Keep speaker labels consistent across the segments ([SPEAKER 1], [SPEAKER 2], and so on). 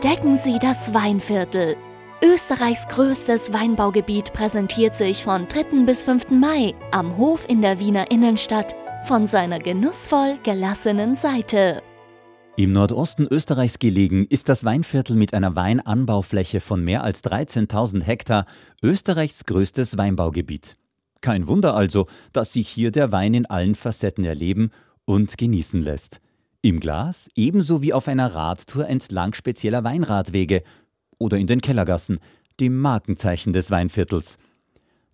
[SPEAKER 1] Entdecken Sie das Weinviertel. Österreichs größtes Weinbaugebiet präsentiert sich von 3. bis 5. Mai am Hof in der Wiener Innenstadt von seiner genussvoll gelassenen Seite.
[SPEAKER 2] Im Nordosten Österreichs gelegen ist das Weinviertel mit einer Weinanbaufläche von mehr als 13.000 Hektar Österreichs größtes Weinbaugebiet. Kein Wunder also, dass sich hier der Wein in allen Facetten erleben und genießen lässt. Im Glas ebenso wie auf einer Radtour entlang spezieller Weinradwege oder in den Kellergassen, dem Markenzeichen des Weinviertels.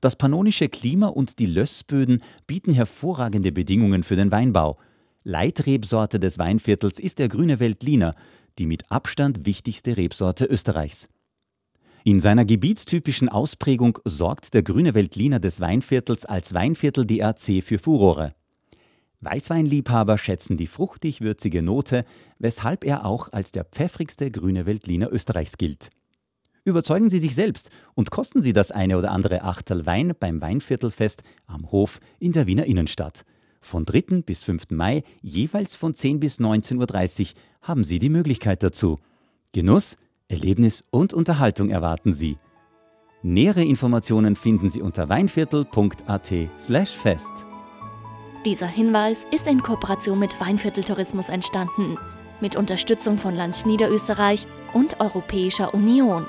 [SPEAKER 2] Das pannonische Klima und die Lössböden bieten hervorragende Bedingungen für den Weinbau. Leitrebsorte des Weinviertels ist der grüne Veltliner, die mit Abstand wichtigste Rebsorte Österreichs. In seiner gebietstypischen Ausprägung sorgt der grüne Veltliner des Weinviertels als Weinviertel DRC für Furore. Weißweinliebhaber schätzen die fruchtig-würzige Note, weshalb er auch als der pfeffrigste grüne Veltliner Österreichs gilt. Überzeugen Sie sich selbst und kosten Sie das eine oder andere Achtel Wein beim Weinviertelfest am Hof in der Wiener Innenstadt. Von 3. bis 5. Mai, jeweils von 10 bis 19.30 Uhr, haben Sie die Möglichkeit dazu. Genuss, Erlebnis und Unterhaltung erwarten Sie. Nähere Informationen finden Sie unter weinviertel.at/fest.
[SPEAKER 1] Dieser Hinweis ist in Kooperation mit Weinvierteltourismus entstanden, mit Unterstützung von Land Niederösterreich und Europäischer Union.